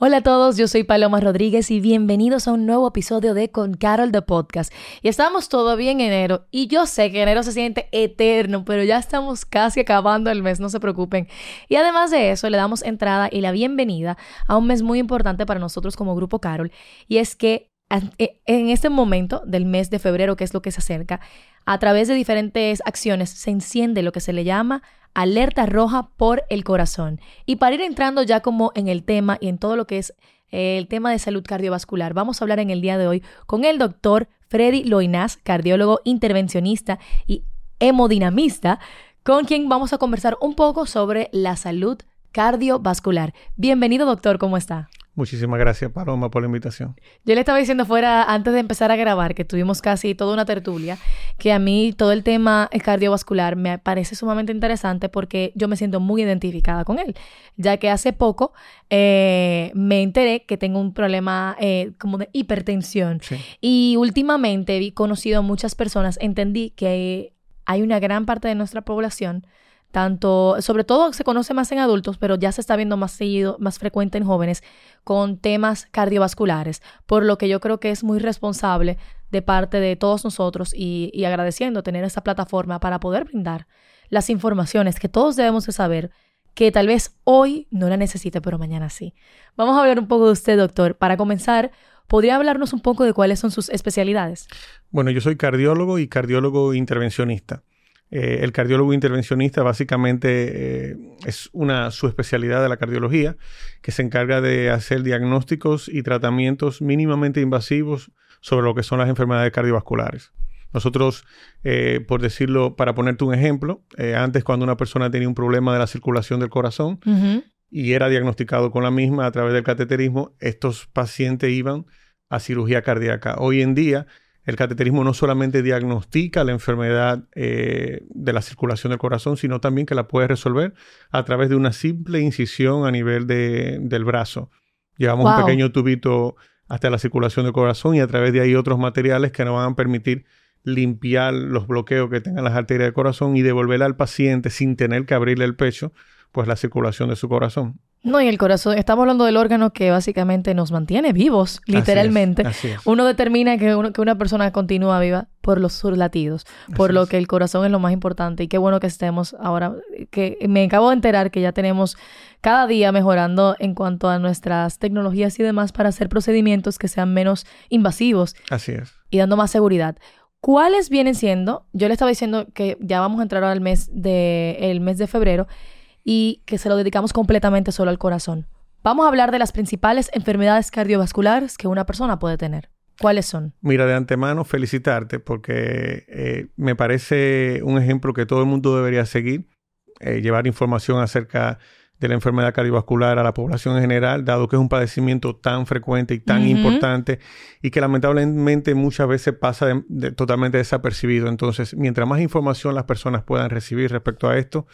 Hola a todos, yo soy Paloma Rodríguez y bienvenidos a un nuevo episodio de Con Carol de Podcast. Y estamos todavía en enero y yo sé que enero se siente eterno, pero ya estamos casi acabando el mes, no se preocupen. Y además de eso, le damos entrada y la bienvenida a un mes muy importante para nosotros como Grupo Carol y es que e, en este momento del mes de febrero, que es lo que se acerca, a través de diferentes acciones se enciende lo que se le llama alerta roja por el corazón. Y para ir entrando ya como en el tema y en todo lo que es eh, el tema de salud cardiovascular, vamos a hablar en el día de hoy con el doctor Freddy Loinaz, cardiólogo intervencionista y hemodinamista, con quien vamos a conversar un poco sobre la salud cardiovascular. Bienvenido, doctor, ¿cómo está? Muchísimas gracias, Paloma, por la invitación. Yo le estaba diciendo fuera, antes de empezar a grabar, que tuvimos casi toda una tertulia, que a mí todo el tema cardiovascular me parece sumamente interesante porque yo me siento muy identificada con él, ya que hace poco eh, me enteré que tengo un problema eh, como de hipertensión. Y últimamente he conocido a muchas personas, entendí que hay una gran parte de nuestra población tanto, sobre todo se conoce más en adultos, pero ya se está viendo más seguido, más frecuente en jóvenes, con temas cardiovasculares, por lo que yo creo que es muy responsable de parte de todos nosotros y, agradeciendo tener esa plataforma para poder brindar las informaciones que todos debemos de saber que tal vez hoy no la necesite, pero mañana sí. Vamos a hablar un poco de usted, doctor. Para comenzar, ¿podría hablarnos un poco de cuáles son sus especialidades? Bueno, yo soy cardiólogo y cardiólogo intervencionista. Eh, el cardiólogo intervencionista básicamente eh, es una subespecialidad de la cardiología que se encarga de hacer diagnósticos y tratamientos mínimamente invasivos sobre lo que son las enfermedades cardiovasculares. Nosotros, eh, por decirlo, para ponerte un ejemplo, antes cuando una persona tenía un problema de la circulación del corazón y era diagnosticado con la misma a través del cateterismo, estos pacientes iban a cirugía cardíaca. Hoy en día, el cateterismo no solamente diagnostica la enfermedad eh, de la circulación del corazón, sino también que la puede resolver a través de una simple incisión a nivel del brazo. Llevamos un pequeño tubito hasta la circulación del corazón y a través de ahí otros materiales que nos van a permitir limpiar los bloqueos que tengan las arterias del corazón y devolverle al paciente sin tener que abrirle el pecho, pues la circulación de su corazón. No, y el corazón, estamos hablando del órgano que básicamente nos mantiene vivos, literalmente. Uno determina que, que, una persona continúa viva por los latidos, por lo que el corazón es lo más importante. Y qué bueno que estemos ahora, que me acabo de enterar que ya tenemos cada día mejorando en cuanto a nuestras tecnologías y demás para hacer procedimientos que sean menos invasivos. Así es. Y dando más seguridad. ¿Cuáles vienen siendo? Yo le estaba diciendo que ya vamos a entrar al mes de, el mes de febrero y que se lo dedicamos completamente solo al corazón. Vamos a hablar de las principales enfermedades cardiovasculares que una persona puede tener. ¿Cuáles son? Mira, de antemano felicitarte porque eh, me parece un ejemplo que todo el mundo debería seguir, eh, llevar información acerca de la enfermedad cardiovascular a la población en general, dado que es un padecimiento tan frecuente y tan importante y que lamentablemente muchas veces pasa totalmente desapercibido. Entonces, mientras más información las personas puedan recibir respecto a esto,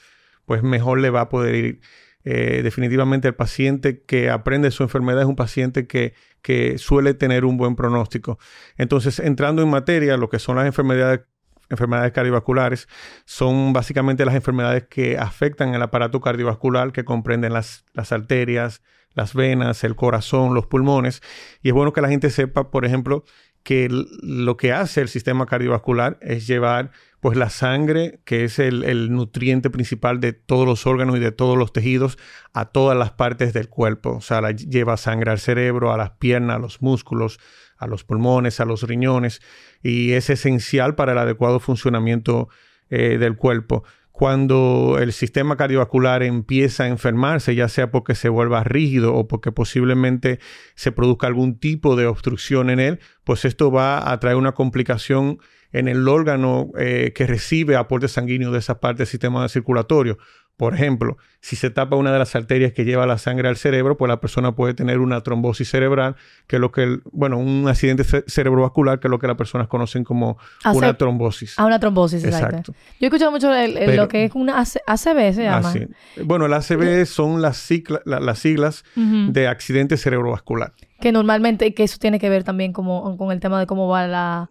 pues mejor le va a poder ir. Eh, definitivamente el paciente que aprende su enfermedad es un paciente que, que, suele tener un buen pronóstico. Entonces, entrando en materia, lo que son las enfermedades, enfermedades cardiovasculares, son básicamente las enfermedades que afectan el aparato cardiovascular, que comprenden las, las arterias, las venas, el corazón, los pulmones. Y es bueno que la gente sepa, por ejemplo, que lo que hace el sistema cardiovascular es llevar pues la sangre, que es el, nutriente principal de todos los órganos y de todos los tejidos, a todas las partes del cuerpo. O sea, la lleva sangre al cerebro, a las piernas, a los músculos, a los pulmones, a los riñones, y es esencial para el adecuado funcionamiento eh, del cuerpo. Cuando el sistema cardiovascular empieza a enfermarse, ya sea porque se vuelva rígido o porque posiblemente se produzca algún tipo de obstrucción en él, pues esto va a traer una complicación en el órgano eh, que recibe aporte sanguíneo de esa parte del sistema circulatorio. Por ejemplo, si se tapa una de las arterias que lleva la sangre al cerebro, pues la persona puede tener una trombosis cerebral, que es lo que, bueno, un accidente cerebrovascular, que es lo que las personas conocen como una trombosis. Ah, una trombosis, exacto. Yo he escuchado mucho lo que es una ACV, se llama. Bueno, el ACV son las, las siglas de accidente cerebrovascular. Que normalmente, que eso tiene que ver también como, con el tema de cómo va la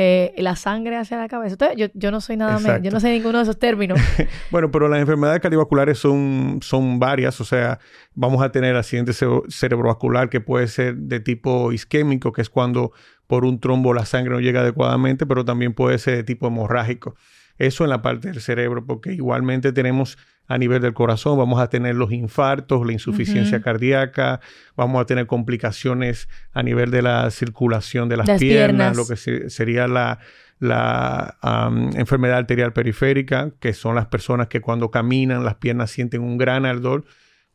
eh, la sangre hacia la cabeza. Entonces, yo, no soy nada, yo no sé ninguno de esos términos. bueno, pero las enfermedades cardiovasculares son, son varias, o sea, vamos a tener accidente cerebrovascular que puede ser de tipo isquémico, que es cuando por un trombo la sangre no llega adecuadamente, pero también puede ser de tipo hemorrágico. Eso en la parte del cerebro, porque igualmente tenemos a nivel del corazón, vamos a tener los infartos, la insuficiencia cardíaca, vamos a tener complicaciones a nivel de la circulación de las, piernas, lo que sería la, la enfermedad arterial periférica, que son las personas que cuando caminan las piernas sienten un gran ardor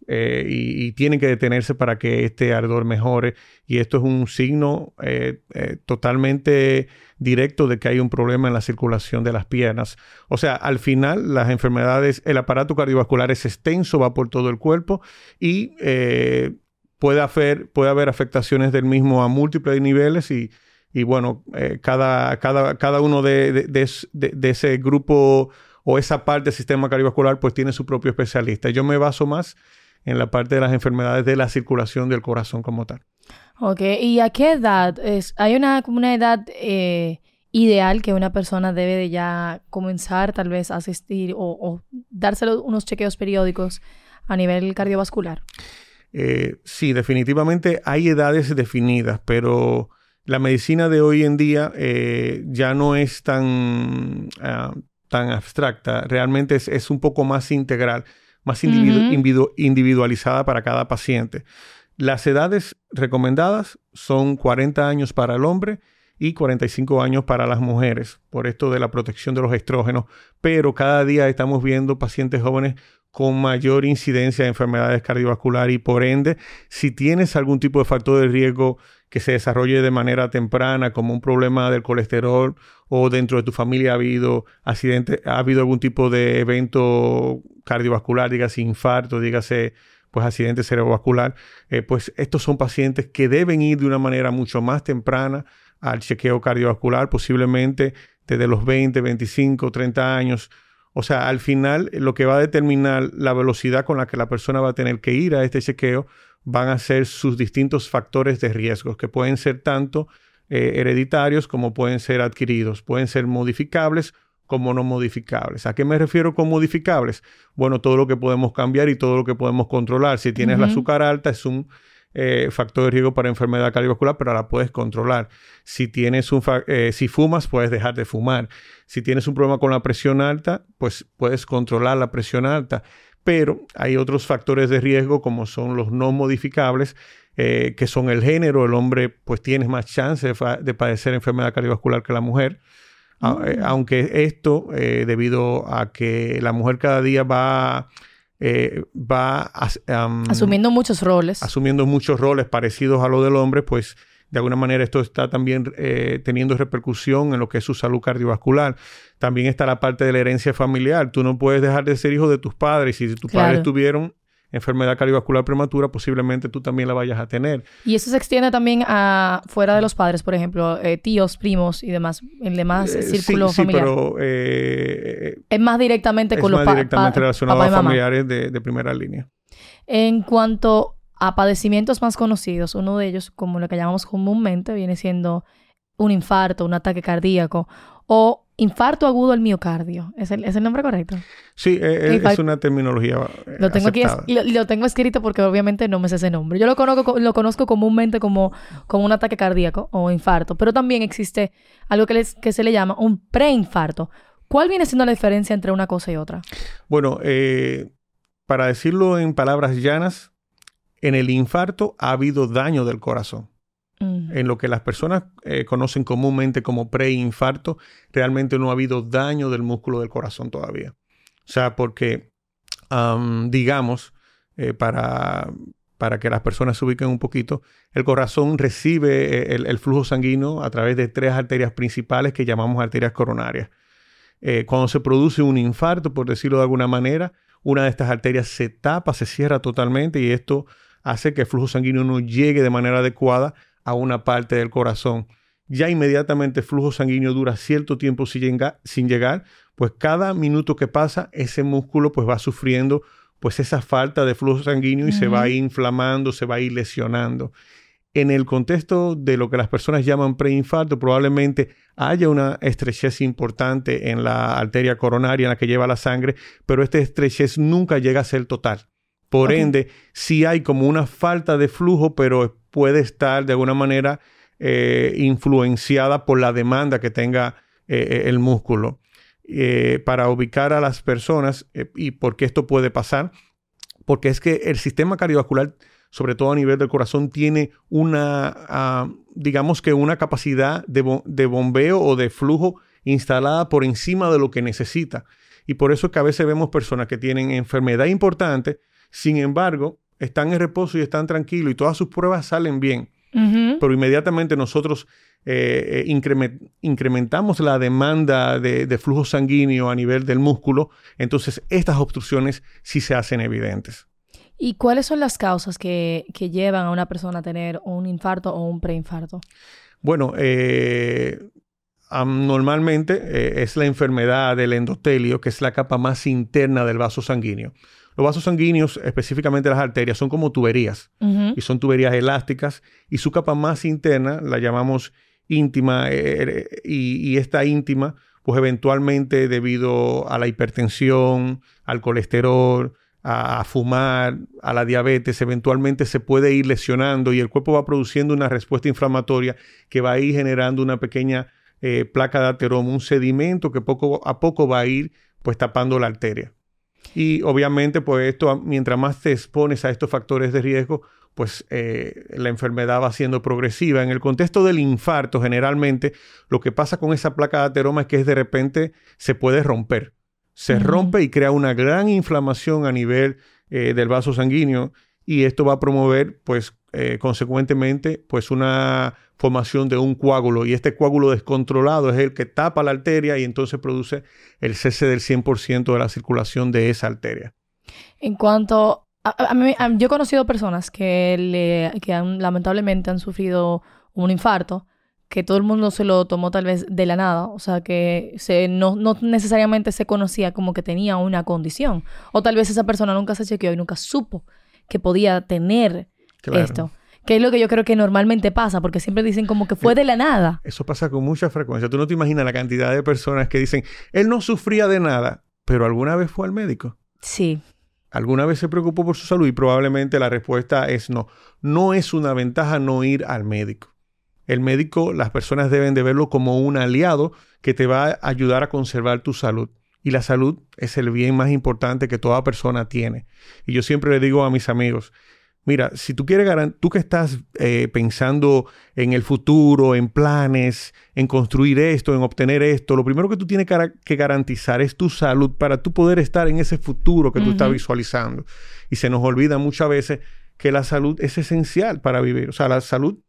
eh, y, tienen que detenerse para que este ardor mejore. Y esto es un signo eh, eh, totalmente directo de que hay un problema en la circulación de las piernas. O sea, al final las enfermedades, el aparato cardiovascular es extenso, va por todo el cuerpo y puede, haber, puede haber afectaciones del mismo a múltiples niveles y, y bueno, cada, cada, cada, uno de, de ese grupo o esa parte del sistema cardiovascular pues tiene su propio especialista. Yo me baso más en la parte de las enfermedades de la circulación del corazón como tal. Ok, ¿y a qué edad? Es, ¿Hay una, una edad eh, ideal que una persona debe de ya comenzar tal vez a asistir o, o darse unos chequeos periódicos a nivel cardiovascular? Eh, sí, definitivamente hay edades definidas, pero la medicina de hoy en día eh, ya no es tan, ah, tan abstracta, realmente es, es, un poco más integral más individualizada para cada paciente. Las edades recomendadas son 40 años para el hombre y 45 años para las mujeres, por esto de la protección de los estrógenos, pero cada día estamos viendo pacientes jóvenes con mayor incidencia de enfermedades cardiovasculares y por ende, si tienes algún tipo de factor de riesgo que se desarrolle de manera temprana, como un problema del colesterol o dentro de tu familia ha habido accidente, ha habido algún tipo de evento cardiovascular, dígase infarto, dígase pues accidente cerebrovascular, eh, pues estos son pacientes que deben ir de una manera mucho más temprana al chequeo cardiovascular, posiblemente desde los 20, 25, 30 años. O sea, al final lo que va a determinar la velocidad con la que la persona va a tener que ir a este chequeo van a ser sus distintos factores de riesgo, que pueden ser tanto eh, hereditarios como pueden ser adquiridos, pueden ser modificables como no modificables. ¿A qué me refiero con modificables? Bueno, todo lo que podemos cambiar y todo lo que podemos controlar. Si tienes la azúcar alta es un eh, factor de riesgo para enfermedad cardiovascular, pero la puedes controlar. Si tienes un eh, si fumas, puedes dejar de fumar. Si tienes un problema con la presión alta, pues puedes controlar la presión alta pero hay otros factores de riesgo como son los no modificables, eh, que son el género. El hombre pues tiene más chance de, padecer enfermedad cardiovascular que la mujer. Mm. aunque esto, debido a que la mujer cada día va, va asumiendo muchos roles. Asumiendo muchos roles parecidos a los del hombre, pues de alguna manera esto está también eh, teniendo repercusión en lo que es su salud cardiovascular. También está la parte de la herencia familiar. Tú no puedes dejar de ser hijo de tus padres. Si tus padres tuvieron enfermedad cardiovascular prematura, posiblemente tú también la vayas a tener. Y eso se extiende también a fuera de los padres, por ejemplo, eh, tíos, primos y demás, el demás eh, círculo sí, familiar. Sí, pero es más directamente con los padres. Es más directamente relacionado a familiares de, de primera línea. En cuanto a padecimientos más conocidos. Uno de ellos, como lo que llamamos comúnmente, viene siendo un infarto, un ataque cardíaco o infarto agudo al miocardio. ¿Es el, nombre correcto? Sí, e, e, es, una terminología. Eh, lo tengo aquí lo, tengo escrito porque obviamente no me sé ese nombre. Yo lo conozco, lo conozco comúnmente como, como un ataque cardíaco o infarto, pero también existe algo que, que se le llama un preinfarto. ¿Cuál viene siendo la diferencia entre una cosa y otra? Bueno, eh, para decirlo en palabras llanas, en el infarto ha habido daño del corazón. Mm. En lo que las personas eh, conocen comúnmente como preinfarto, realmente no ha habido daño del músculo del corazón todavía. O sea, porque, digamos, eh, para, para que las personas se ubiquen un poquito, el corazón recibe eh, el, flujo sanguíneo a través de tres arterias principales que llamamos arterias coronarias. cuando se produce un infarto, por decirlo de alguna manera, una de estas arterias se tapa, se cierra totalmente y esto hace que el flujo sanguíneo no llegue de manera adecuada a una parte del corazón. Ya inmediatamente el flujo sanguíneo dura cierto tiempo sin, sin llegar, pues cada minuto que pasa ese músculo pues va sufriendo pues esa falta de flujo sanguíneo y se va a ir inflamando, se va a ir lesionando. En el contexto de lo que las personas llaman preinfarto, probablemente haya una estrechez importante en la arteria coronaria en la que lleva la sangre, pero esta estrechez nunca llega a ser total. Por ende, sí hay como una falta de flujo, pero puede estar de alguna manera eh, influenciada por la demanda que tenga eh, eh, el músculo. para ubicar a las personas y por qué esto puede pasar, porque es que el sistema cardiovascular, sobre todo a nivel del corazón, tiene una, ah, digamos que una capacidad de, bombeo o de flujo instalada por encima de lo que necesita. Y por eso es que a veces vemos personas que tienen enfermedad importante, sin embargo, están en reposo y están tranquilos y todas sus pruebas salen bien. Pero inmediatamente nosotros eh, eh, incrementamos la demanda de, flujo sanguíneo a nivel del músculo, entonces estas obstrucciones sí se hacen evidentes. ¿Y cuáles son las causas que, llevan a una persona a tener un infarto o un preinfarto? Bueno, eh, normalmente es la enfermedad del endotelio, que es la capa más interna del vaso sanguíneo. Los vasos sanguíneos, específicamente las arterias, son como tuberías. Y son tuberías elásticas. Y su capa más interna la llamamos íntima eh, eh, y, esta íntima, pues eventualmente debido a la hipertensión, al colesterol, a, fumar, a la diabetes, eventualmente se puede ir lesionando y el cuerpo va produciendo una respuesta inflamatoria que va a ir generando una pequeña eh, placa de ateroma, un sedimento que poco a poco va a ir pues tapando la arteria. Y obviamente, pues esto, mientras más te expones a estos factores de riesgo, pues eh, la enfermedad va siendo progresiva. En el contexto del infarto, generalmente, lo que pasa con esa placa de ateroma es que de repente se puede romper. Se rompe y crea una gran inflamación a nivel eh, del vaso sanguíneo y esto va a promover, pues, eh, consecuentemente, pues una formación de un coágulo y este coágulo descontrolado es el que tapa la arteria y entonces produce el cese del 100% de la circulación de esa arteria. En cuanto a, mí, yo he conocido personas que, le, que han, lamentablemente han sufrido un infarto, que todo el mundo se lo tomó tal vez de la nada, o sea, que se, no, no necesariamente se conocía como que tenía una condición, o tal vez esa persona nunca se chequeó y nunca supo que podía tener esto. Que es lo que yo creo que normalmente pasa, porque siempre dicen como que fue de la nada. Eso pasa con mucha frecuencia. Tú no te imaginas la cantidad de personas que dicen, él no sufría de nada, pero alguna vez fue al médico. Sí. ¿Alguna vez se preocupó por su salud? Y probablemente la respuesta es no. No es una ventaja no ir al médico. El médico, las personas deben de verlo como un aliado que te va a ayudar a conservar tu salud. Y la salud es el bien más importante que toda persona tiene. Y yo siempre le digo a mis amigos, Mira, si tú quieres, tú que estás eh, pensando en el futuro, en planes, en construir esto, en obtener esto, lo primero que tú tienes que garantizar es tu salud para tú poder estar en ese futuro que tú estás visualizando. Y se nos olvida muchas veces que la salud es esencial para vivir. O sea, la salud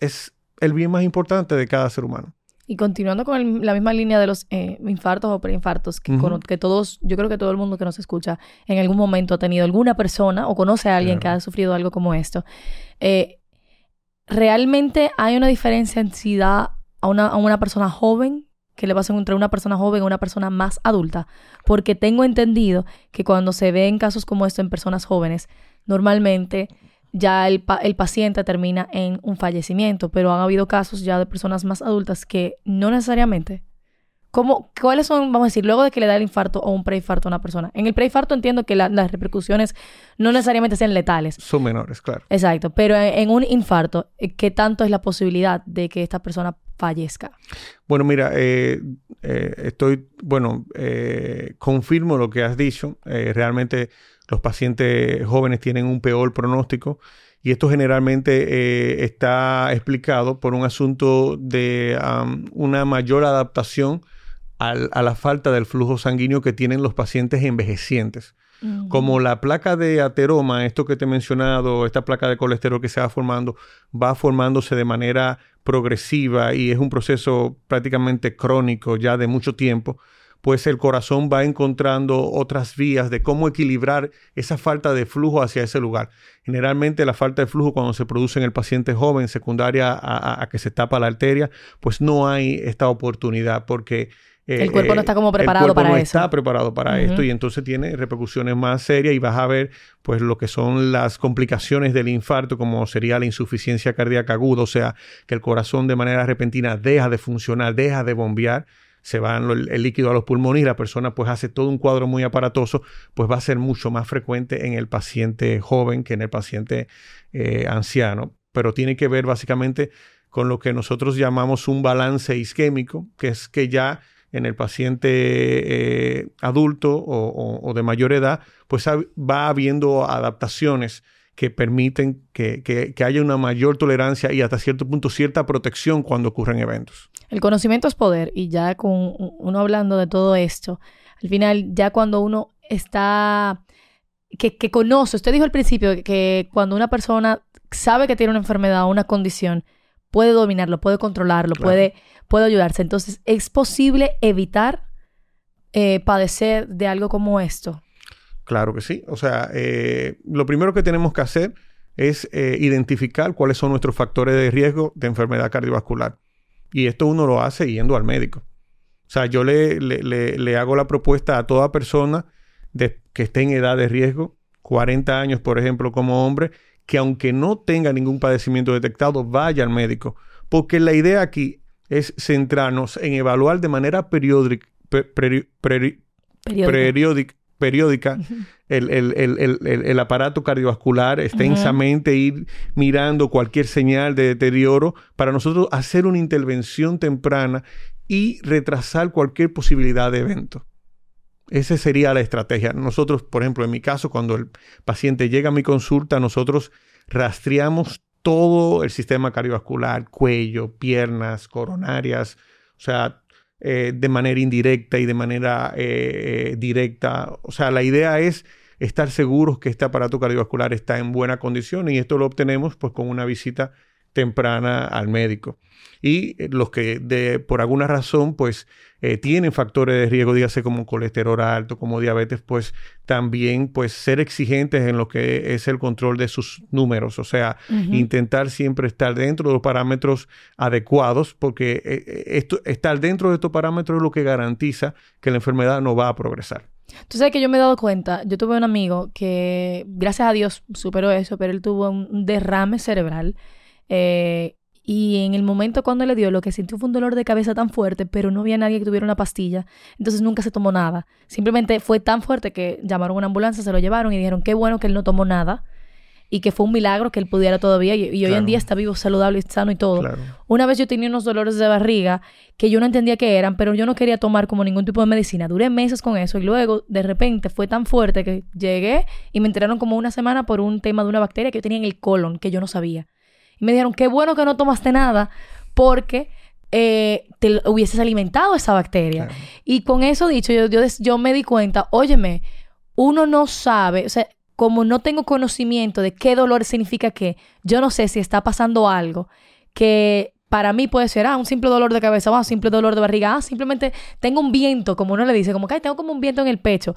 es el bien más importante de cada ser humano. Y continuando con la misma línea de los eh, infartos o preinfartos, que, que, todos, yo creo que todo el mundo que nos escucha en algún momento ha tenido alguna persona o conoce a alguien que ha sufrido algo como esto. Eh, ¿Realmente hay una diferencia en si da a una, a una persona joven que le pasa entre una persona joven o una persona más adulta? Porque tengo entendido que cuando se ven casos como esto en personas jóvenes, normalmente ya el, paciente termina en un fallecimiento, pero han habido casos ya de personas más adultas que no necesariamente. ¿Cómo, ¿Cuáles son, vamos a decir, luego de que le da el infarto o un preinfarto a una persona? En el preinfarto entiendo que las repercusiones no necesariamente sean letales. Son menores, claro. Exacto, pero en, un infarto, eh, ¿qué tanto es la posibilidad de que esta persona fallezca? Bueno, mira, eh, eh, estoy, bueno, confirmo lo que has dicho. realmente los pacientes jóvenes tienen un peor pronóstico y esto generalmente eh, está explicado por un asunto de una mayor adaptación a la falta del flujo sanguíneo que tienen los pacientes envejecientes. Como la placa de ateroma, esto que te he mencionado, esta placa de colesterol que se va formando, va formándose de manera progresiva y es un proceso prácticamente crónico ya de mucho tiempo, pues el corazón va encontrando otras vías de cómo equilibrar esa falta de flujo hacia ese lugar. Generalmente la falta de flujo cuando se produce en el paciente joven, secundaria a, que se tapa la arteria, pues no hay esta oportunidad porque eh, el cuerpo no está como preparado para no eso. Está preparado para esto y entonces tiene repercusiones más serias y vas a ver pues lo que son las complicaciones del infarto como sería la insuficiencia cardíaca aguda, o sea, que el corazón de manera repentina deja de funcionar, deja de bombear se va el, líquido a los pulmones y la persona pues hace todo un cuadro muy aparatoso, pues va a ser mucho más frecuente en el paciente joven que en el paciente eh, anciano, pero tiene que ver básicamente con lo que nosotros llamamos un balance isquémico, que es que ya en el paciente eh, adulto o, de mayor edad, pues va habiendo adaptaciones que permiten que, que, haya una mayor tolerancia y hasta cierto punto cierta protección cuando ocurren eventos. El conocimiento es poder y ya con uno hablando de todo esto, al final ya cuando uno está, que, que conoce, usted dijo al principio que cuando una persona sabe que tiene una enfermedad o una condición, puede dominarlo, puede controlarlo, puede, puede ayudarse. Entonces, ¿es posible evitar eh, padecer de algo como esto? Claro que sí. O sea, eh, lo primero que tenemos que hacer es eh, identificar cuáles son nuestros factores de riesgo de enfermedad cardiovascular. Y esto uno lo hace yendo al médico. O sea, yo le, le, hago la propuesta a toda persona de, que esté en edad de riesgo, 40 años, por ejemplo, como hombre, que aunque no tenga ningún padecimiento detectado, vaya al médico. Porque la idea aquí es centrarnos en evaluar de manera periódica, periódica periódica, el, aparato cardiovascular, extensamente ir mirando cualquier señal de deterioro para nosotros hacer una intervención temprana y retrasar cualquier posibilidad de evento. Esa sería la estrategia. Nosotros, por ejemplo, en mi caso, cuando el paciente llega a mi consulta, nosotros rastreamos todo el sistema cardiovascular, cuello, piernas, coronarias, o sea, eh, de manera indirecta y de manera eh, eh, directa. O sea, la idea es estar seguros que este aparato cardiovascular está en buena condición y esto lo obtenemos pues con una visita temprana al médico. Y los que de, por alguna razón pues eh, tienen factores de riesgo, dígase como colesterol alto, como diabetes, pues también pues ser exigentes en lo que es el control de sus números, o sea, intentar siempre estar dentro de los parámetros adecuados, porque eh, eh, esto, estar dentro de estos parámetros es lo que garantiza que la enfermedad no va a progresar. Tú sabes que yo me he dado cuenta, yo tuve un amigo que, gracias a Dios, superó eso, pero él tuvo un derrame cerebral. Eh, y en el momento cuando le dio, lo que sintió fue un dolor de cabeza tan fuerte, pero no había nadie que tuviera una pastilla. Entonces nunca se tomó nada. Simplemente fue tan fuerte que llamaron a una ambulancia, se lo llevaron y dijeron qué bueno que él no tomó nada y que fue un milagro que él pudiera todavía. Y, hoy en día está vivo, saludable, sano y todo. Una vez yo tenía unos dolores de barriga que yo no entendía qué eran, pero yo no quería tomar como ningún tipo de medicina. Duré meses con eso y luego de repente fue tan fuerte que llegué y me enteraron como una semana por un tema de una bacteria que yo tenía en el colon que yo no sabía. Y me dijeron, qué bueno que no tomaste nada porque eh, te hubieses alimentado esa bacteria. Y con eso dicho, yo, yo, yo me di cuenta, óyeme, uno no sabe, o sea, como no tengo conocimiento de qué dolor significa qué, yo no sé si está pasando algo que para mí puede ser, ah, un simple dolor de cabeza, ah, un simple dolor de barriga, ah, simplemente tengo un viento, como uno le dice, como que tengo como un viento en el pecho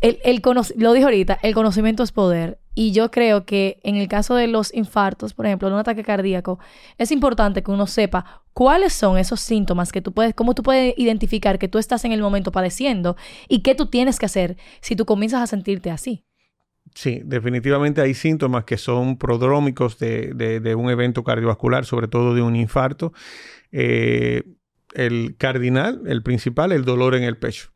el, lo dijo ahorita, el conocimiento es poder. Y yo creo que en el caso de los infartos, por ejemplo, de un ataque cardíaco, es importante que uno sepa cuáles son esos síntomas que tú puedes, cómo tú puedes identificar que tú estás en el momento padeciendo y qué tú tienes que hacer si tú comienzas a sentirte así. Sí, definitivamente hay síntomas que son prodrómicos de, un evento cardiovascular, sobre todo de un infarto. Eh, el cardinal, el principal, el dolor en el pecho.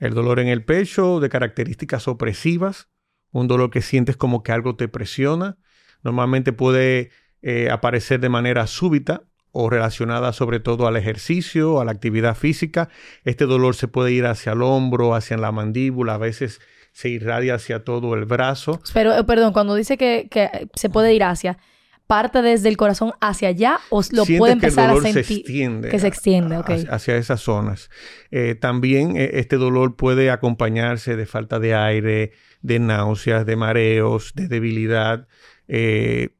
El dolor en el pecho de características opresivas, un dolor que sientes como que algo te presiona. Normalmente puede eh, aparecer de manera súbita o relacionada sobre todo al ejercicio, a la actividad física. Este dolor se puede ir hacia el hombro, hacia la mandíbula, a veces se irradia hacia todo el brazo. Pero, eh, perdón, cuando dice que, que se puede ir hacia, parte desde el corazón hacia allá o lo puede empezar a sentir se extiende que se extiende hacia, esas zonas. Eh, también eh, este dolor puede acompañarse de falta de aire de náuseas de mareos de debilidad eh,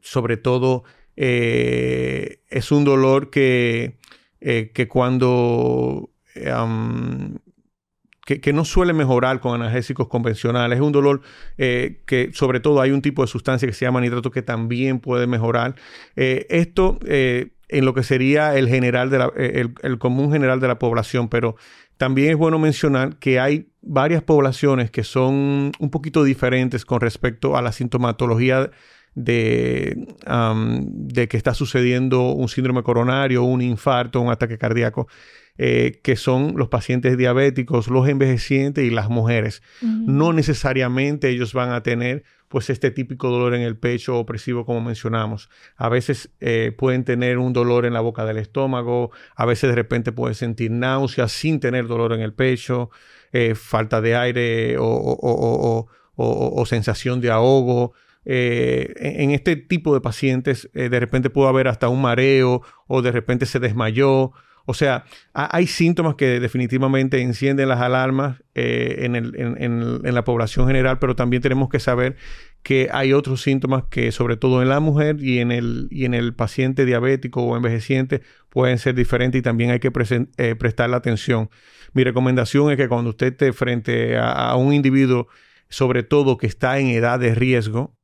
sobre todo es un dolor que que cuando que, no suele mejorar con analgésicos convencionales. Es un dolor eh, que sobre todo hay un tipo de sustancia que se llama nitrato que también puede mejorar. Eh, esto eh, en lo que sería el, general el, común general de la población, pero también es bueno mencionar que hay varias poblaciones que son un poquito diferentes con respecto a la sintomatología de, de que está sucediendo un síndrome coronario, un infarto, un ataque cardíaco. Eh, que son los pacientes diabéticos, los envejecientes y las mujeres. No necesariamente ellos van a tener pues este típico dolor en el pecho opresivo como mencionamos. A veces eh, pueden tener un dolor en la boca del estómago, a veces de repente pueden sentir náuseas sin tener dolor en el pecho, eh, falta de aire o, sensación de ahogo. en este tipo de pacientes de repente puede haber hasta un mareo o de repente se desmayó o sea, hay síntomas que definitivamente encienden las alarmas eh, en, la población general, pero también tenemos que saber que hay otros síntomas que, sobre todo en la mujer y en el, y en el paciente diabético o envejeciente, pueden ser diferentes y también hay que eh, prestarle atención. Mi recomendación es que cuando usted esté frente a, un individuo, sobre todo que está en edad de riesgo,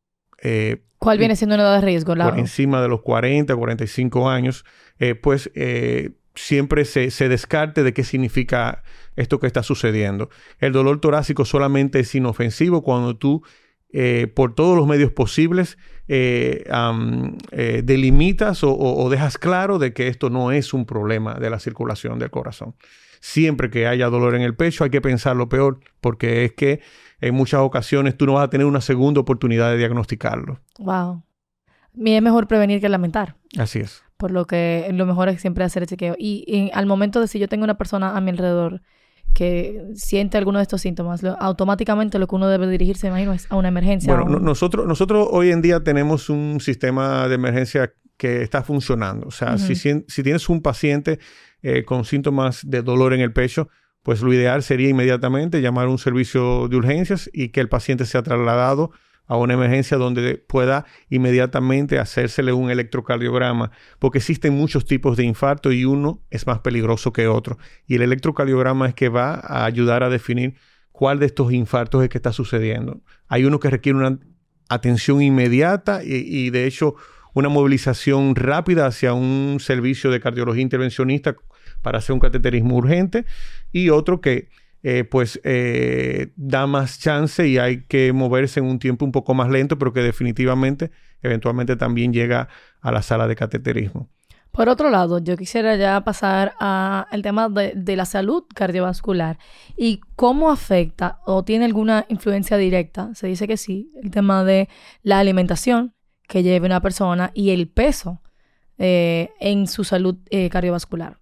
eh, ¿Cuál viene siendo una edad de riesgo? Por encima de los 40, 45 años, pues siempre se, descarte de qué significa esto que está sucediendo. El dolor torácico solamente es inofensivo cuando tú, eh, por todos los medios posibles, eh, eh, delimitas o, dejas claro de que esto no es un problema de la circulación del corazón. Siempre que haya dolor en el pecho hay que pensar lo peor, porque es que en muchas ocasiones tú no vas a tener una segunda oportunidad de diagnosticarlo. Wow. Es mejor prevenir que lamentar. Así es por lo que lo mejor es siempre hacer el chequeo. Y, al momento de si yo tengo una persona a mi alrededor que siente alguno de estos síntomas, automáticamente lo que uno debe dirigirse, imagino, es a una emergencia. Bueno, nosotros, nosotros hoy en día tenemos un sistema de emergencia que está funcionando. O sea, si, si, tienes un paciente eh, con síntomas de dolor en el pecho, pues lo ideal sería inmediatamente llamar a un servicio de urgencias y que el paciente sea trasladado a una emergencia donde pueda inmediatamente hacérsele un electrocardiograma, porque existen muchos tipos de infarto y uno es más peligroso que otro. Y el electrocardiograma es que va a ayudar a definir cuál de estos infartos es que está sucediendo. Hay uno que requiere una atención inmediata y, de hecho una movilización rápida hacia un servicio de cardiología intervencionista para hacer un cateterismo urgente y otro que eh, pues eh, da más chance y hay que moverse en un tiempo un poco más lento, pero que definitivamente eventualmente también llega a la sala de cateterismo. Por otro lado, yo quisiera ya pasar al tema de, la salud cardiovascular y cómo afecta o tiene alguna influencia directa, se dice que sí, el tema de la alimentación que lleve una persona y el peso eh, en su salud cardiovascular.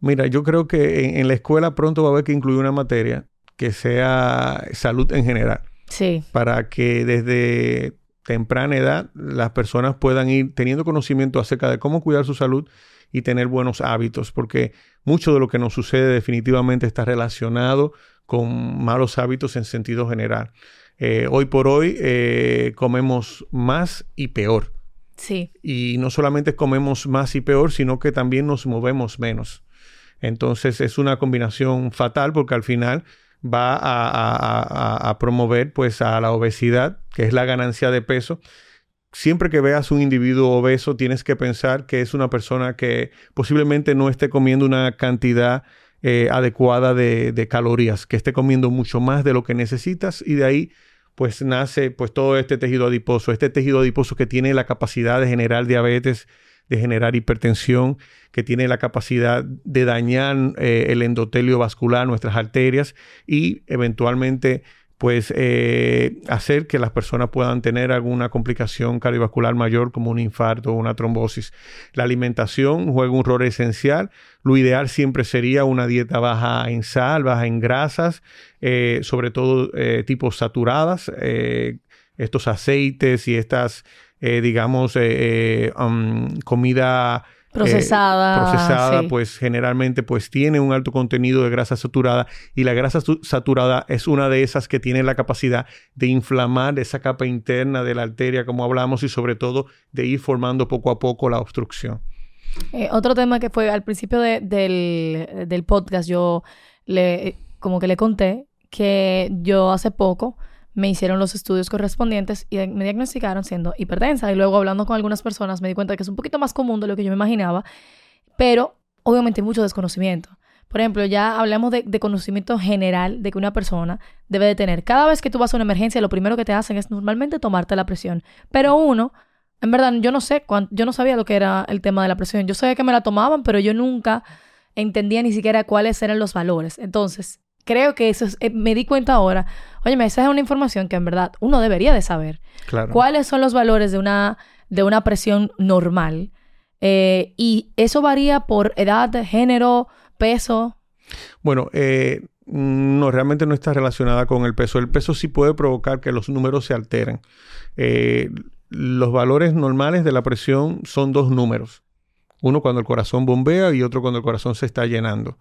Mira, yo creo que en, la escuela pronto va a haber que incluir una materia que sea salud en general. Sí. Para que desde temprana edad las personas puedan ir teniendo conocimiento acerca de cómo cuidar su salud y tener buenos hábitos, porque mucho de lo que nos sucede definitivamente está relacionado con malos hábitos en sentido general. Eh, hoy por hoy eh, comemos más y peor. Y no solamente comemos más y peor, sino que también nos movemos menos. Entonces es una combinación fatal porque al final va a, promover pues a la obesidad, que es la ganancia de peso. Siempre que veas un individuo obeso, tienes que pensar que es una persona que posiblemente no esté comiendo una cantidad eh, adecuada de, de, calorías, que esté comiendo mucho más de lo que necesitas y de ahí pues nace pues todo este tejido adiposo, este tejido adiposo que tiene la capacidad de generar diabetes, de generar hipertensión, que tiene la capacidad de dañar eh, el endotelio vascular, nuestras arterias y eventualmente pues eh, hacer que las personas puedan tener alguna complicación cardiovascular mayor como un infarto o una trombosis. La alimentación juega un rol esencial. Lo ideal siempre sería una dieta baja en sal, baja en grasas, eh, sobre todo tipos saturadas, estos aceites y estas eh, digamos, eh, eh, um, comida procesada, procesada pues generalmente pues tiene un alto contenido de grasa saturada y la grasa saturada es una de esas que tiene la capacidad de inflamar esa capa interna de la arteria como hablamos y sobre todo de ir formando poco a poco la obstrucción. Eh, otro tema que fue al principio del, del podcast, yo le, como que le conté que yo hace poco me hicieron los estudios correspondientes y me diagnosticaron siendo hipertensa. Y luego hablando con algunas personas me di cuenta que es un poquito más común de lo que yo me imaginaba, pero obviamente mucho desconocimiento. Por ejemplo, ya hablamos de, conocimiento general de que una persona debe de tener. Cada vez que tú vas a una emergencia, lo primero que te hacen es normalmente tomarte la presión. Pero uno, en verdad, yo no sé, yo no sabía lo que era el tema de la presión. Yo sabía que me la tomaban, pero yo nunca entendía ni siquiera cuáles eran los valores. Entonces, creo que eso es, eh, me di cuenta ahora, oye, esa es una información que en verdad uno debería de saber. Claro. ¿Cuáles son los valores de una, de una presión normal? Eh, y eso varía por edad, género, peso. Bueno, eh, no, realmente no está relacionada con el peso. El peso sí puede provocar que los números se alteren. los valores normales de la presión son dos números. Uno cuando el corazón bombea y otro cuando el corazón se está llenando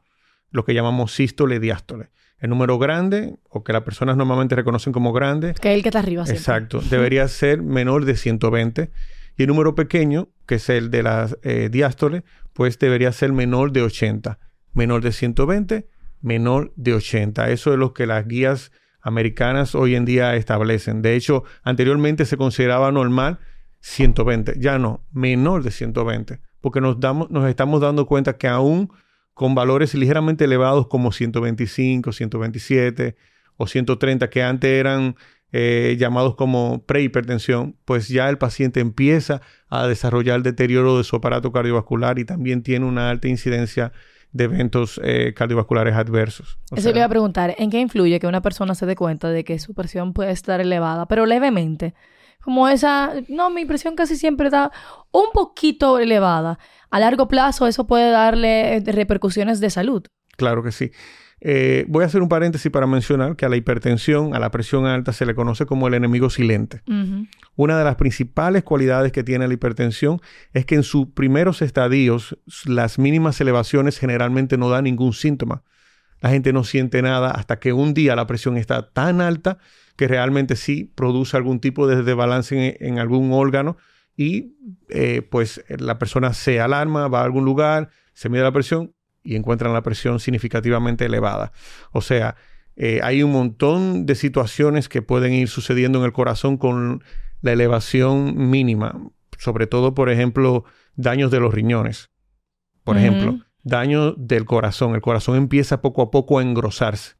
lo que llamamos sístole diástole. El número grande, o que las personas normalmente reconocen como grande. Que es el que está arriba. Exacto. Debería ser menor de 120. Y el número pequeño, que es el de la eh, diástole, pues debería ser menor de 80. Menor de 120, menor de 80. Eso es lo que las guías americanas hoy en día establecen. De hecho, anteriormente se consideraba normal 120. Ya no, menor de 120. Porque nos, damos, nos estamos dando cuenta que aún con valores ligeramente elevados como 125, 127 o 130, que antes eran eh, llamados como prehipertensión, pues ya el paciente empieza a desarrollar deterioro de su aparato cardiovascular y también tiene una alta incidencia de eventos eh, cardiovasculares adversos. Eso le iba a preguntar, ¿en qué influye que una persona se dé cuenta de que su presión puede estar elevada, pero levemente? Como esa, no, mi presión casi siempre está un poquito elevada a largo plazo eso puede darle eh, repercusiones de salud. Claro que sí. Eh, voy a hacer un paréntesis para mencionar que a la hipertensión, a la presión alta, se le conoce como el enemigo silente. Una de las principales cualidades que tiene la hipertensión es que en sus primeros estadios las mínimas elevaciones generalmente no dan ningún síntoma. La gente no siente nada hasta que un día la presión está tan alta que realmente sí produce algún tipo de desbalance en algún órgano y eh, pues la persona se alarma, va a algún lugar, se mide la presión y encuentran la presión significativamente elevada. O sea, eh, hay un montón de situaciones que pueden ir sucediendo en el corazón con la elevación mínima, sobre todo, por ejemplo, daños de los riñones. Por ejemplo, daño del corazón. El corazón empieza poco a poco a engrosarse.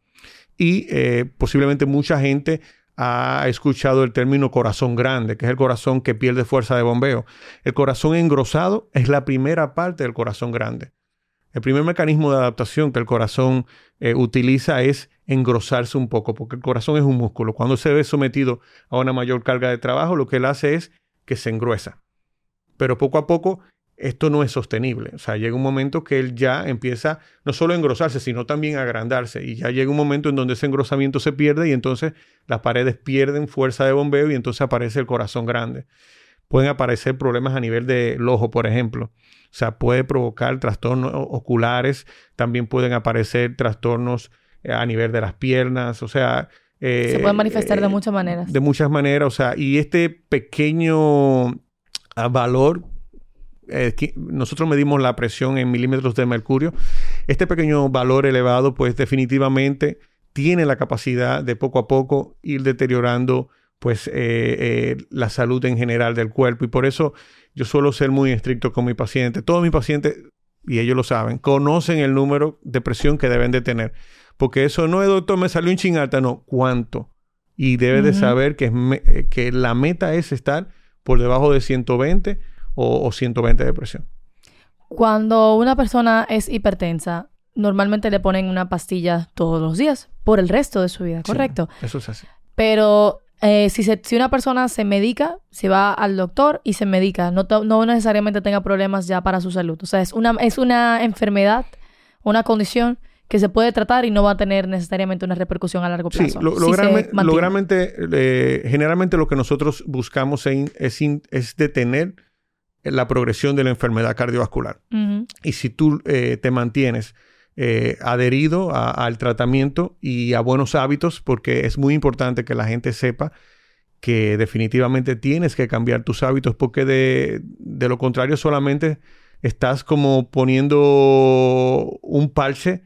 Y eh, posiblemente mucha gente ha escuchado el término corazón grande, que es el corazón que pierde fuerza de bombeo. El corazón engrosado es la primera parte del corazón grande. El primer mecanismo de adaptación que el corazón eh, utiliza es engrosarse un poco, porque el corazón es un músculo. Cuando se ve sometido a una mayor carga de trabajo, lo que él hace es que se engruesa. Pero poco a poco esto no es sostenible. O sea, llega un momento que él ya empieza no solo a engrosarse, sino también a agrandarse. Y ya llega un momento en donde ese engrosamiento se pierde y entonces las paredes pierden fuerza de bombeo y entonces aparece el corazón grande. Pueden aparecer problemas a nivel del ojo, por ejemplo. O sea, puede provocar trastornos oculares, también pueden aparecer trastornos eh, a nivel de las piernas, o sea... se pueden manifestar de eh, muchas maneras. De muchas maneras, o sea, y este pequeño ah, valor eh, nosotros medimos la presión en milímetros de mercurio. Este pequeño valor elevado, pues definitivamente tiene la capacidad de poco a poco ir deteriorando pues eh, eh, la salud en general del cuerpo y por eso yo suelo ser muy estricto con mi paciente. Todos mis pacientes, y ellos lo saben, conocen el número de presión que deben de tener. Porque eso no es, doctor, me salió un ching alta, no, ¿cuánto? Y debe de saber que, que la meta es estar por debajo de 120 o, 120 de presión. Cuando una persona es hipertensa, normalmente le ponen una pastilla todos los días por el resto de su vida, ¿correcto? eso es así. Pero eh, si, si, una persona se medica, se va al doctor y se medica, no, no necesariamente tenga problemas ya para su salud. O sea, es una, es una enfermedad, una condición que se puede tratar y no va a tener necesariamente una repercusión a largo plazo. Sí, lo, eh, generalmente lo que nosotros buscamos es, es detener la progresión de la enfermedad cardiovascular. Y si tú eh, te mantienes eh, adherido al tratamiento y a buenos hábitos, porque es muy importante que la gente sepa que definitivamente tienes que cambiar tus hábitos, porque de, lo contrario solamente estás como poniendo un parche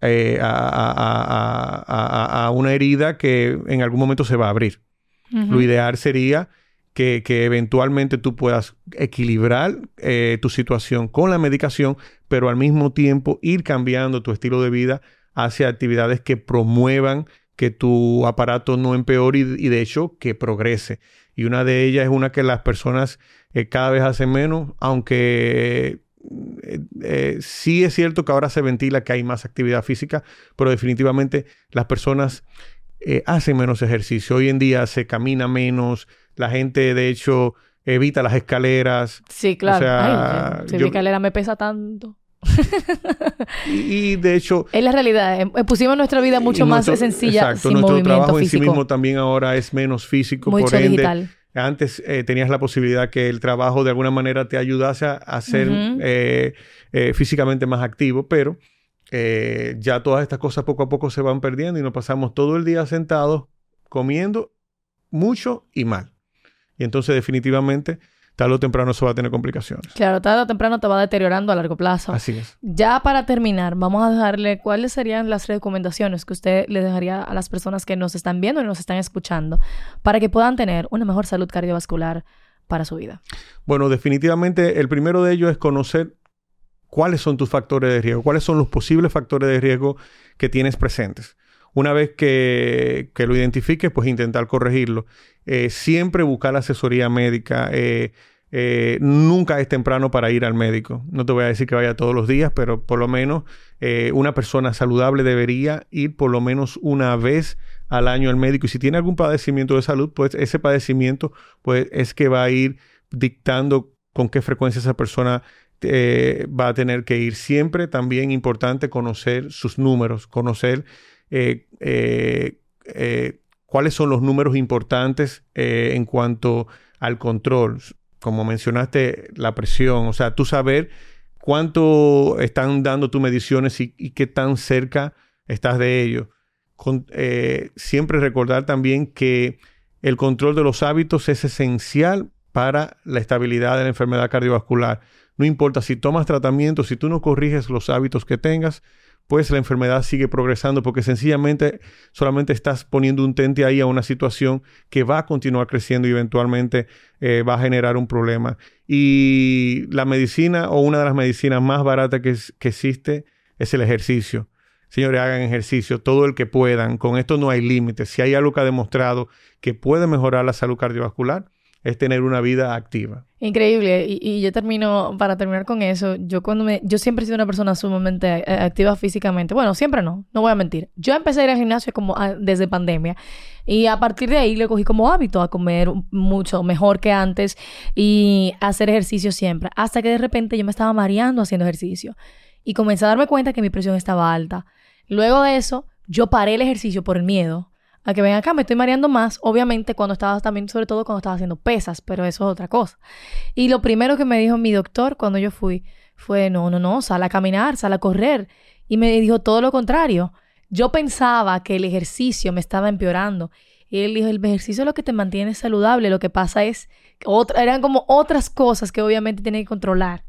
eh, a, una herida que en algún momento se va a abrir. Lo ideal sería que, eventualmente tú puedas equilibrar eh, tu situación con la medicación, pero al mismo tiempo ir cambiando tu estilo de vida hacia actividades que promuevan que tu aparato no empeore y, de hecho que progrese. Y una de ellas es una que las personas eh, cada vez hacen menos, aunque eh, sí es cierto que ahora se ventila que hay más actividad física, pero definitivamente las personas eh, hacen menos ejercicio. Hoy en día se camina menos, la gente de hecho evita las escaleras. Sí, claro. O sea, escalera me pesa tanto. y, de hecho... Es la realidad. Pusimos nuestra vida mucho más sencilla exacto, nuestro trabajo en sí mismo también ahora es menos físico. Mucho por digital. Antes eh, tenías la posibilidad que el trabajo de alguna manera te ayudase a, ser eh, eh, físicamente más activo, pero ya todas estas cosas poco a poco se van perdiendo y nos pasamos todo el día sentados comiendo mucho y mal. Y entonces definitivamente tarde o temprano eso va a tener complicaciones. Claro, tarde o temprano te va deteriorando a largo plazo. Así es. Ya para terminar, vamos a dejarle cuáles serían las recomendaciones que usted le dejaría a las personas que nos están viendo y nos están escuchando para que puedan tener una mejor salud cardiovascular para su vida. Bueno, definitivamente el primero de ellos es conocer cuáles son tus factores de riesgo, cuáles son los posibles factores de riesgo que tienes presentes. Una vez que, lo identifiques, pues intentar corregirlo. Eh, siempre buscar asesoría médica. Eh, eh, nunca es temprano para ir al médico. No te voy a decir que vaya todos los días, pero por lo menos una persona saludable debería ir por lo menos una vez al año al médico. Y si tiene algún padecimiento de salud, pues ese padecimiento pues, es que va a ir dictando con qué frecuencia esa persona va a tener que ir. Siempre también importante conocer sus números, conocer eh, eh, eh, cuáles son los números importantes en cuanto al control. Como mencionaste, la presión, o sea, tú saber cuánto están dando tus mediciones y, qué tan cerca estás de ello. siempre recordar también que el control de los hábitos es esencial para la estabilidad de la enfermedad cardiovascular. No importa si tomas tratamiento, si tú no corriges los hábitos que tengas, pues la enfermedad sigue progresando porque sencillamente solamente estás poniendo un tente ahí a una situación que va a continuar creciendo y eventualmente eh, va a generar un problema. Y la medicina o una de las medicinas más baratas que, que existe es el ejercicio. Señores, hagan ejercicio todo el que puedan. Con esto no hay límites. Si hay algo que ha demostrado que puede mejorar la salud cardiovascular, es tener una vida activa. Increíble. Y, yo termino, para terminar con eso, yo cuando me, yo siempre he sido una persona sumamente eh, activa físicamente. Bueno, siempre no, no voy a mentir. Yo empecé a ir al gimnasio como ah, desde pandemia. Y a partir de ahí le cogí como hábito a comer mucho mejor que antes y hacer ejercicio siempre. Hasta que de repente yo me estaba mareando haciendo ejercicio. Y comencé a darme cuenta que mi presión estaba alta. Luego de eso, yo paré el ejercicio por el miedo a que ven acá, me estoy mareando más, obviamente cuando estaba también, sobre todo cuando estaba haciendo pesas, pero eso es otra cosa. Y lo primero que me dijo mi doctor cuando yo fui fue, no, no, no, sal a caminar, sal a correr. Y me dijo todo lo contrario. Yo pensaba que el ejercicio me estaba empeorando. Y él dijo, el ejercicio es lo que te mantiene saludable, lo que pasa es, otra, eran como otras cosas que obviamente tiene que controlar.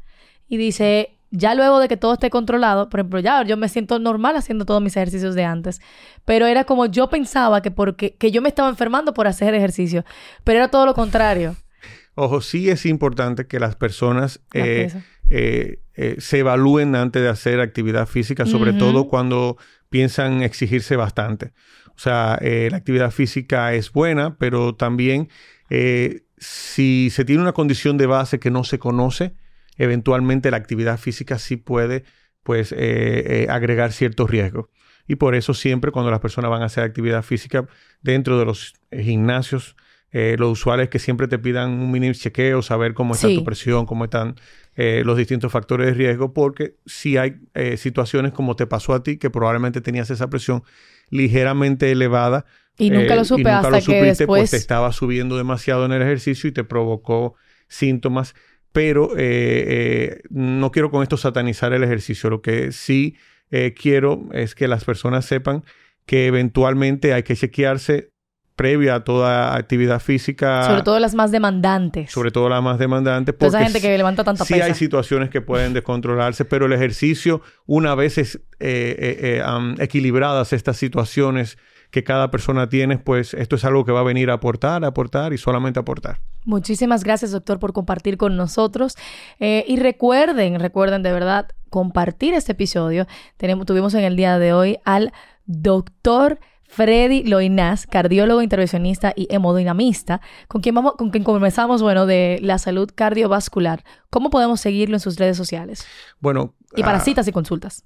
Y dice, ya luego de que todo esté controlado, por ejemplo, ya yo me siento normal haciendo todos mis ejercicios de antes, pero era como yo pensaba que porque que yo me estaba enfermando por hacer ejercicio, pero era todo lo contrario. Ojo, sí es importante que las personas eh, eh, eh, se evalúen antes de hacer actividad física, sobre todo cuando piensan exigirse bastante. O sea, la actividad física es buena, pero también si se tiene una condición de base que no se conoce, eventualmente la actividad física sí puede pues eh, eh, agregar ciertos riesgos. Y por eso siempre cuando las personas van a hacer actividad física dentro de los gimnasios, eh, lo usual es que siempre te pidan un mini chequeo, saber cómo está tu presión, cómo están los distintos factores de riesgo, porque si hay situaciones como te pasó a ti, que probablemente tenías esa presión ligeramente elevada. Y nunca lo supe hasta que después... Pues te estaba subiendo demasiado en el ejercicio y te provocó síntomas pero eh, eh, no quiero con esto satanizar el ejercicio. Lo que sí eh, quiero es que las personas sepan que eventualmente hay que chequearse previa a toda actividad física. Sobre todo las más demandantes. Sobre todo las más demandantes. Porque esa gente que levanta tanta sí hay situaciones que pueden descontrolarse, pero el ejercicio, una vez es, eh, eh, equilibradas estas situaciones que cada persona tiene, pues esto es algo que va a venir a aportar, a aportar y solamente aportar. Muchísimas gracias, doctor, por compartir con nosotros. y recuerden, recuerden de verdad compartir este episodio. Tenemos, tuvimos en el día de hoy al doctor Freddy Loinaz, cardiólogo, intervencionista y hemodinamista, con quien, vamos, con quien conversamos, bueno, de la salud cardiovascular. ¿Cómo podemos seguirlo en sus redes sociales? Bueno. Y para ah, citas y consultas.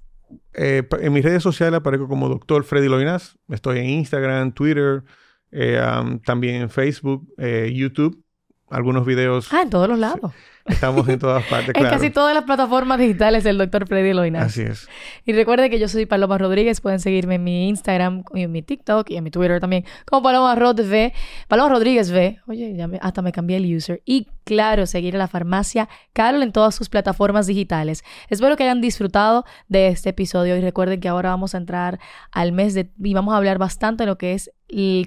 Eh, en mis redes sociales aparezco como doctor Freddy Loinaz. Estoy en Instagram, Twitter, eh, también en Facebook, eh, YouTube. Algunos videos. Ah, en todos los lados. Estamos en todas partes, claro. En casi todas las plataformas digitales del Dr. Freddy Loina. Así es. Y recuerde que yo soy Paloma Rodríguez. Pueden seguirme en mi Instagram, y en mi TikTok y en mi Twitter también, como Paloma Rod V. Paloma Rodríguez V. Oye, ya hasta me cambié el user. Y claro, seguir a la farmacia Carol en todas sus plataformas digitales. Espero que hayan disfrutado de este episodio y recuerden que ahora vamos a entrar al mes de... y vamos a hablar bastante de lo que es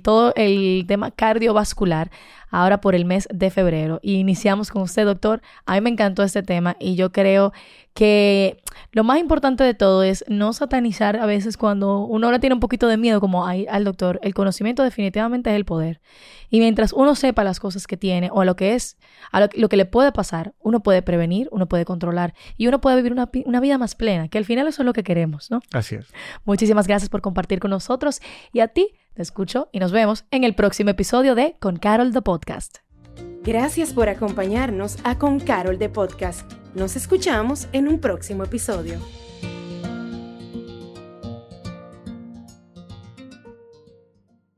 todo el tema cardiovascular ahora por el mes de febrero. Y iniciamos con usted, doctor. A mí me encantó este tema y yo creo que lo más importante de todo es no satanizar a veces cuando uno ahora tiene un poquito de miedo, como hay al doctor. El conocimiento definitivamente es el poder. Y mientras uno sepa las cosas que tiene o lo que es, a lo, que le puede pasar, uno puede prevenir, uno puede controlar y uno puede vivir una, una vida más plena, que al final eso es lo que queremos, ¿no? Así es. Muchísimas gracias por compartir con nosotros y a ti te escucho y nos vemos en el próximo episodio de Con Carol the Podcast. Gracias por acompañarnos a Con Carol the Podcast. Nos escuchamos en un próximo episodio.